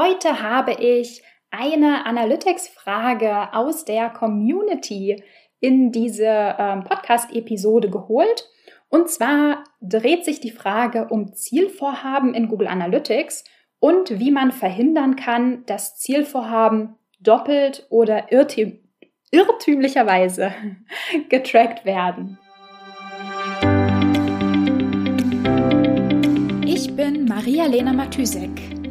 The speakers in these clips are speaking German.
Heute habe ich eine Analytics-Frage aus der Community in diese ähm, Podcast-Episode geholt. Und zwar dreht sich die Frage um Zielvorhaben in Google Analytics und wie man verhindern kann, dass Zielvorhaben doppelt oder irrtüm irrtümlicherweise getrackt werden. Ich bin Maria-Lena Matysek,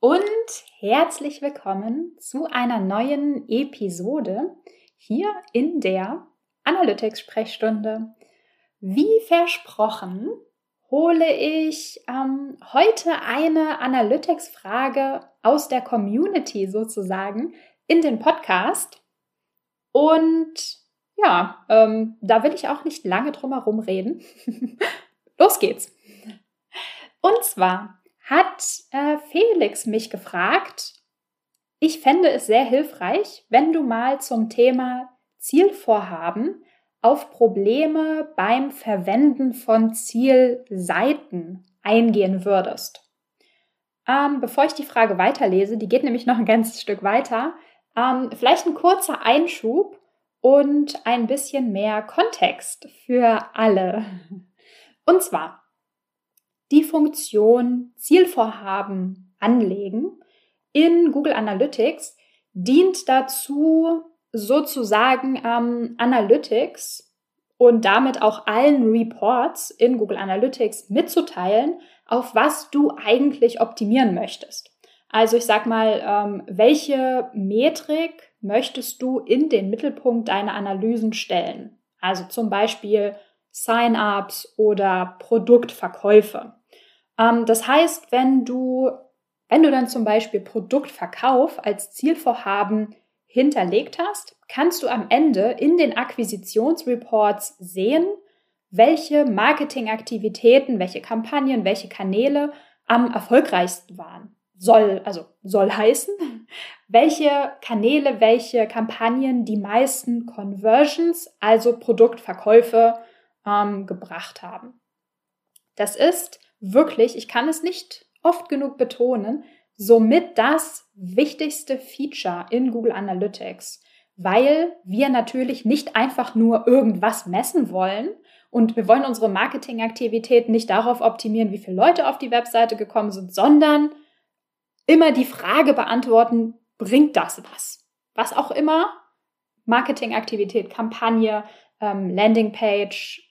und herzlich willkommen zu einer neuen Episode hier in der Analytics Sprechstunde. Wie versprochen hole ich ähm, heute eine Analytics Frage aus der Community sozusagen in den Podcast und ja, ähm, da will ich auch nicht lange drum herum reden. Los geht's. Und zwar hat äh, Felix mich gefragt, ich fände es sehr hilfreich, wenn du mal zum Thema Zielvorhaben auf Probleme beim Verwenden von Zielseiten eingehen würdest. Ähm, bevor ich die Frage weiterlese, die geht nämlich noch ein ganzes Stück weiter, ähm, vielleicht ein kurzer Einschub und ein bisschen mehr Kontext für alle. Und zwar, die Funktion Zielvorhaben anlegen in Google Analytics dient dazu, sozusagen ähm, Analytics und damit auch allen Reports in Google Analytics mitzuteilen, auf was du eigentlich optimieren möchtest. Also ich sag mal, ähm, welche Metrik möchtest du in den Mittelpunkt deiner Analysen stellen? Also zum Beispiel Sign-ups oder Produktverkäufe. Ähm, das heißt, wenn du, wenn du dann zum Beispiel Produktverkauf als Zielvorhaben hinterlegt hast, kannst du am Ende in den Akquisitionsreports sehen, welche Marketingaktivitäten, welche Kampagnen, welche Kanäle am erfolgreichsten waren. Soll, also soll heißen, welche Kanäle, welche Kampagnen die meisten Conversions, also Produktverkäufe, ähm, gebracht haben. Das ist wirklich, ich kann es nicht oft genug betonen, somit das wichtigste Feature in Google Analytics, weil wir natürlich nicht einfach nur irgendwas messen wollen und wir wollen unsere Marketingaktivitäten nicht darauf optimieren, wie viele Leute auf die Webseite gekommen sind, sondern immer die Frage beantworten, bringt das was? Was auch immer, Marketingaktivität, Kampagne, ähm, Landingpage,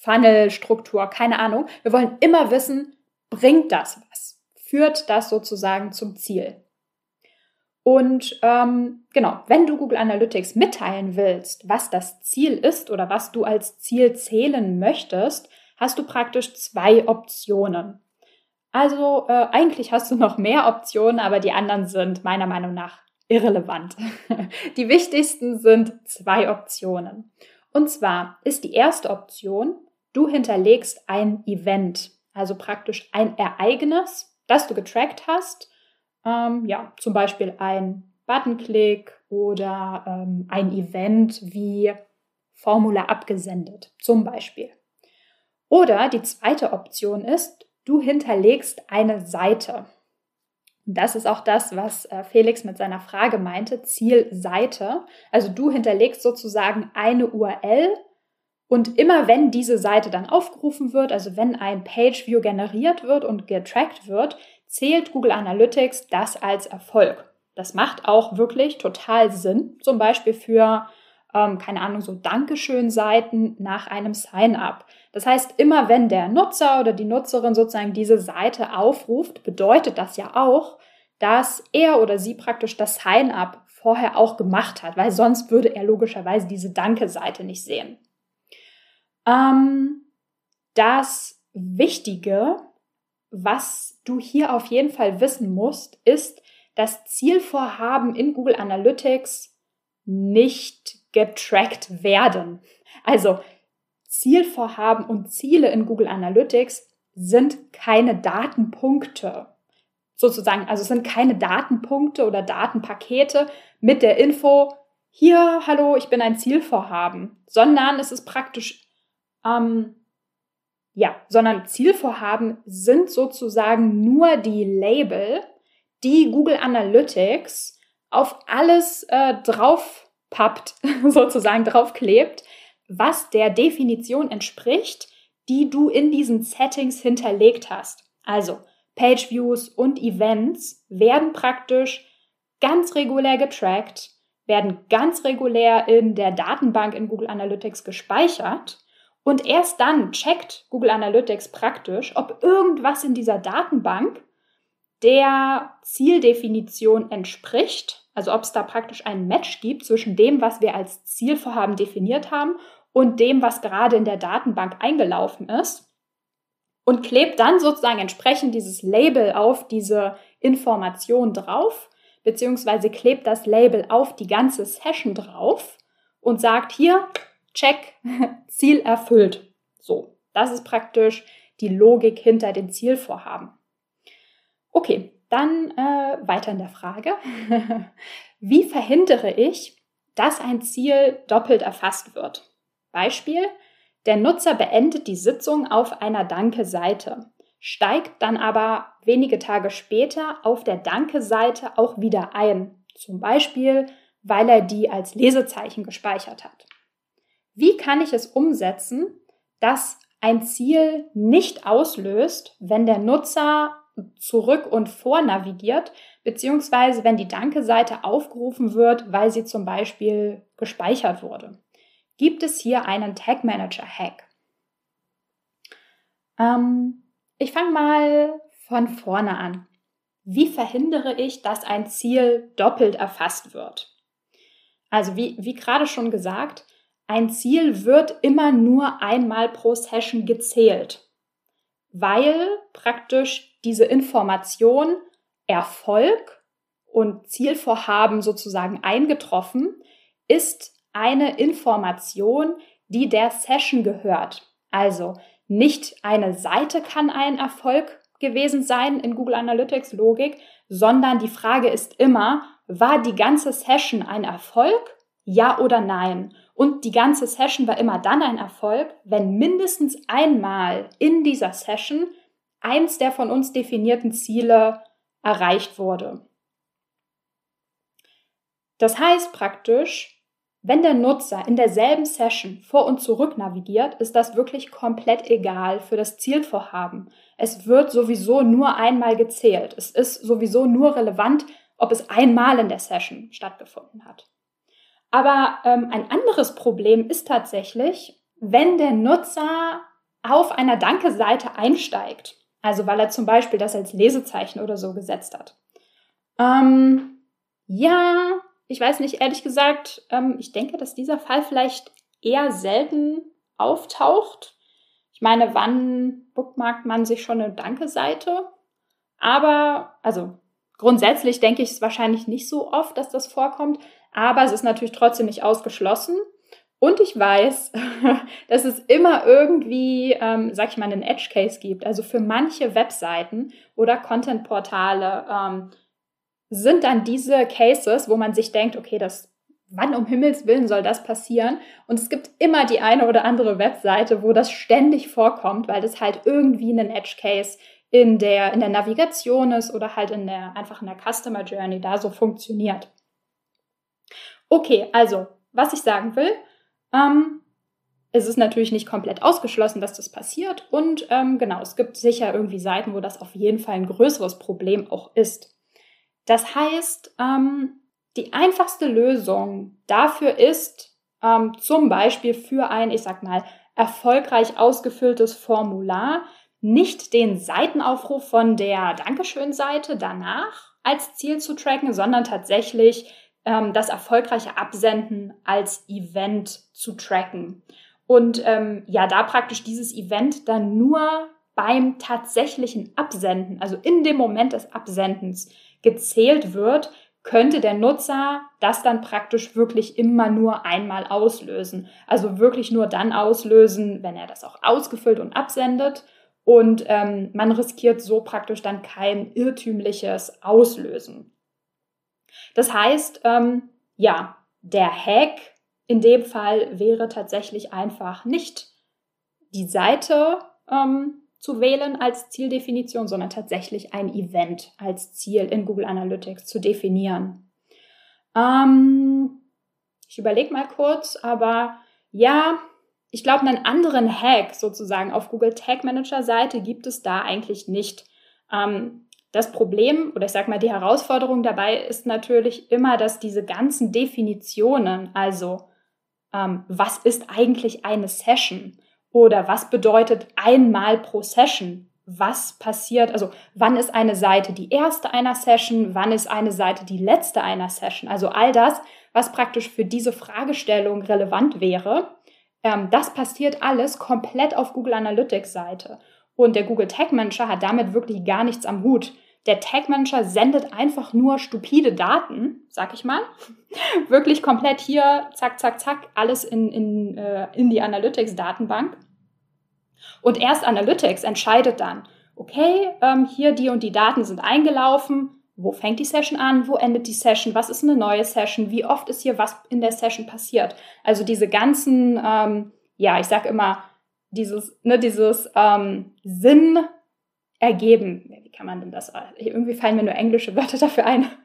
Funnelstruktur, keine Ahnung. Wir wollen immer wissen, bringt das was? Führt das sozusagen zum Ziel? Und ähm, genau, wenn du Google Analytics mitteilen willst, was das Ziel ist oder was du als Ziel zählen möchtest, hast du praktisch zwei Optionen. Also äh, eigentlich hast du noch mehr Optionen, aber die anderen sind meiner Meinung nach irrelevant. die wichtigsten sind zwei Optionen. Und zwar ist die erste Option, Du hinterlegst ein Event, also praktisch ein Ereignis, das du getrackt hast. Ähm, ja, zum Beispiel ein Buttonklick oder ähm, ein Event wie Formula abgesendet, zum Beispiel. Oder die zweite Option ist, du hinterlegst eine Seite. Das ist auch das, was äh, Felix mit seiner Frage meinte, Zielseite. Also du hinterlegst sozusagen eine URL und immer wenn diese Seite dann aufgerufen wird, also wenn ein Pageview generiert wird und getrackt wird, zählt Google Analytics das als Erfolg. Das macht auch wirklich total Sinn, zum Beispiel für, ähm, keine Ahnung, so Dankeschön-Seiten nach einem Sign-up. Das heißt, immer wenn der Nutzer oder die Nutzerin sozusagen diese Seite aufruft, bedeutet das ja auch, dass er oder sie praktisch das Sign-up vorher auch gemacht hat, weil sonst würde er logischerweise diese Danke-Seite nicht sehen. Ähm, das Wichtige, was du hier auf jeden Fall wissen musst, ist, das Zielvorhaben in Google Analytics nicht getrackt werden. Also Zielvorhaben und Ziele in Google Analytics sind keine Datenpunkte. Sozusagen, also es sind keine Datenpunkte oder Datenpakete mit der Info, hier, hallo, ich bin ein Zielvorhaben, sondern es ist praktisch, ähm, ja, sondern Zielvorhaben sind sozusagen nur die Label, die Google Analytics auf alles äh, draufpappt, sozusagen draufklebt, was der Definition entspricht, die du in diesen Settings hinterlegt hast. Also Page Views und Events werden praktisch ganz regulär getrackt, werden ganz regulär in der Datenbank in Google Analytics gespeichert und erst dann checkt Google Analytics praktisch, ob irgendwas in dieser Datenbank der Zieldefinition entspricht, also ob es da praktisch ein Match gibt zwischen dem, was wir als Zielvorhaben definiert haben und dem, was gerade in der Datenbank eingelaufen ist und klebt dann sozusagen entsprechend dieses Label auf diese Information drauf, beziehungsweise klebt das Label auf die ganze Session drauf und sagt hier, check, Ziel erfüllt. So, das ist praktisch die Logik hinter dem Zielvorhaben. Okay, dann äh, weiter in der Frage. Wie verhindere ich, dass ein Ziel doppelt erfasst wird? Beispiel, der Nutzer beendet die Sitzung auf einer Danke-Seite, steigt dann aber wenige Tage später auf der Danke-Seite auch wieder ein, zum Beispiel, weil er die als Lesezeichen gespeichert hat. Wie kann ich es umsetzen, dass ein Ziel nicht auslöst, wenn der Nutzer zurück und vor navigiert, beziehungsweise wenn die Danke-Seite aufgerufen wird, weil sie zum Beispiel gespeichert wurde gibt es hier einen Tag Manager Hack. Ähm, ich fange mal von vorne an. Wie verhindere ich, dass ein Ziel doppelt erfasst wird? Also wie, wie gerade schon gesagt, ein Ziel wird immer nur einmal pro Session gezählt, weil praktisch diese Information Erfolg und Zielvorhaben sozusagen eingetroffen ist eine Information, die der Session gehört. Also nicht eine Seite kann ein Erfolg gewesen sein in Google Analytics Logik, sondern die Frage ist immer, war die ganze Session ein Erfolg? Ja oder nein? Und die ganze Session war immer dann ein Erfolg, wenn mindestens einmal in dieser Session eins der von uns definierten Ziele erreicht wurde. Das heißt praktisch, wenn der Nutzer in derselben Session vor und zurück navigiert, ist das wirklich komplett egal für das Zielvorhaben. Es wird sowieso nur einmal gezählt. Es ist sowieso nur relevant, ob es einmal in der Session stattgefunden hat. Aber ähm, ein anderes Problem ist tatsächlich, wenn der Nutzer auf einer Danke-Seite einsteigt, also weil er zum Beispiel das als Lesezeichen oder so gesetzt hat. Ähm, ja, ich weiß nicht, ehrlich gesagt, ähm, ich denke, dass dieser Fall vielleicht eher selten auftaucht. Ich meine, wann bookmarkt man sich schon eine Danke-Seite? Aber, also grundsätzlich denke ich es wahrscheinlich nicht so oft, dass das vorkommt, aber es ist natürlich trotzdem nicht ausgeschlossen. Und ich weiß, dass es immer irgendwie, ähm, sag ich mal, einen Edge Case gibt. Also für manche Webseiten oder Content-Portale ähm, sind dann diese Cases, wo man sich denkt, okay, das, wann um Himmels Willen soll das passieren? Und es gibt immer die eine oder andere Webseite, wo das ständig vorkommt, weil das halt irgendwie einen Edge Case in der, in der Navigation ist oder halt in der, einfach in der Customer Journey da so funktioniert. Okay, also, was ich sagen will, ähm, es ist natürlich nicht komplett ausgeschlossen, dass das passiert. Und ähm, genau, es gibt sicher irgendwie Seiten, wo das auf jeden Fall ein größeres Problem auch ist. Das heißt, ähm, die einfachste Lösung dafür ist ähm, zum Beispiel für ein, ich sag mal, erfolgreich ausgefülltes Formular nicht den Seitenaufruf von der Dankeschön-Seite danach als Ziel zu tracken, sondern tatsächlich ähm, das erfolgreiche Absenden als Event zu tracken. Und ähm, ja, da praktisch dieses Event dann nur beim tatsächlichen Absenden, also in dem Moment des Absendens, gezählt wird, könnte der Nutzer das dann praktisch wirklich immer nur einmal auslösen. Also wirklich nur dann auslösen, wenn er das auch ausgefüllt und absendet. Und ähm, man riskiert so praktisch dann kein irrtümliches Auslösen. Das heißt, ähm, ja, der Hack in dem Fall wäre tatsächlich einfach nicht die Seite ähm, zu wählen als Zieldefinition, sondern tatsächlich ein Event als Ziel in Google Analytics zu definieren. Ähm, ich überlege mal kurz, aber ja, ich glaube, einen anderen Hack sozusagen auf Google Tag Manager Seite gibt es da eigentlich nicht. Ähm, das Problem oder ich sage mal die Herausforderung dabei ist natürlich immer, dass diese ganzen Definitionen, also ähm, was ist eigentlich eine Session oder was bedeutet einmal pro Session, was passiert, also wann ist eine Seite die erste einer Session, wann ist eine Seite die letzte einer Session, also all das, was praktisch für diese Fragestellung relevant wäre, ähm, das passiert alles komplett auf Google Analytics Seite. Und der Google Tag Manager hat damit wirklich gar nichts am Hut. Der Tag Manager sendet einfach nur stupide Daten, sag ich mal. wirklich komplett hier, zack, zack, zack, alles in, in, äh, in die Analytics-Datenbank. Und erst Analytics entscheidet dann, okay, ähm, hier die und die Daten sind eingelaufen, wo fängt die Session an, wo endet die Session, was ist eine neue Session, wie oft ist hier was in der Session passiert. Also diese ganzen, ähm, ja, ich sag immer, dieses, ne, dieses ähm, Sinn ergeben. Wie kann man denn das? Irgendwie fallen mir nur englische Wörter dafür ein.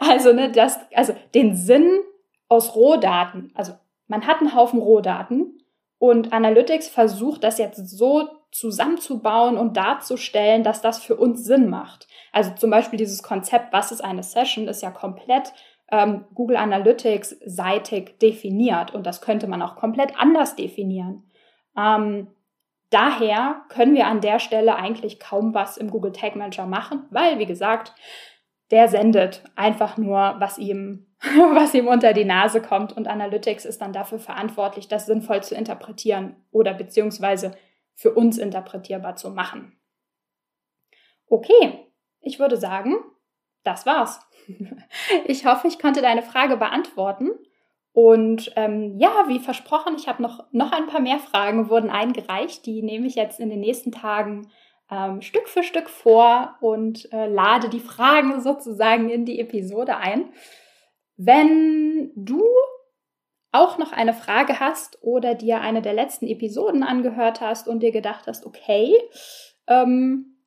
Also, ne, das, also den Sinn aus Rohdaten. Also man hat einen Haufen Rohdaten und Analytics versucht das jetzt so zusammenzubauen und darzustellen, dass das für uns Sinn macht. Also zum Beispiel dieses Konzept, was ist eine Session, ist ja komplett ähm, Google Analytics seitig definiert und das könnte man auch komplett anders definieren. Ähm, daher können wir an der Stelle eigentlich kaum was im Google Tag Manager machen, weil, wie gesagt, der sendet einfach nur, was ihm, was ihm unter die Nase kommt und Analytics ist dann dafür verantwortlich, das sinnvoll zu interpretieren oder beziehungsweise für uns interpretierbar zu machen. Okay, ich würde sagen, das war's. Ich hoffe, ich konnte deine Frage beantworten. Und ähm, ja, wie versprochen, ich habe noch, noch ein paar mehr Fragen wurden eingereicht. Die nehme ich jetzt in den nächsten Tagen ähm, Stück für Stück vor und äh, lade die Fragen sozusagen in die Episode ein. Wenn du auch noch eine Frage hast oder dir eine der letzten Episoden angehört hast und dir gedacht hast, okay, ähm,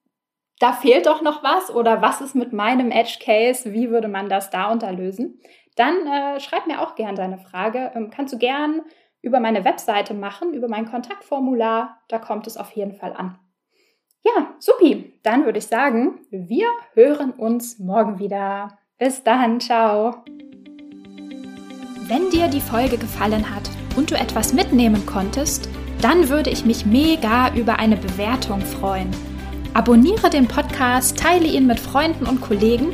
da fehlt doch noch was oder was ist mit meinem Edge Case, wie würde man das da unterlösen, dann äh, schreib mir auch gern deine Frage. Ähm, kannst du gern über meine Webseite machen, über mein Kontaktformular, da kommt es auf jeden Fall an. Ja, supi, dann würde ich sagen, wir hören uns morgen wieder. Bis dann, ciao. Wenn dir die Folge gefallen hat und du etwas mitnehmen konntest, dann würde ich mich mega über eine Bewertung freuen. Abonniere den Podcast, teile ihn mit Freunden und Kollegen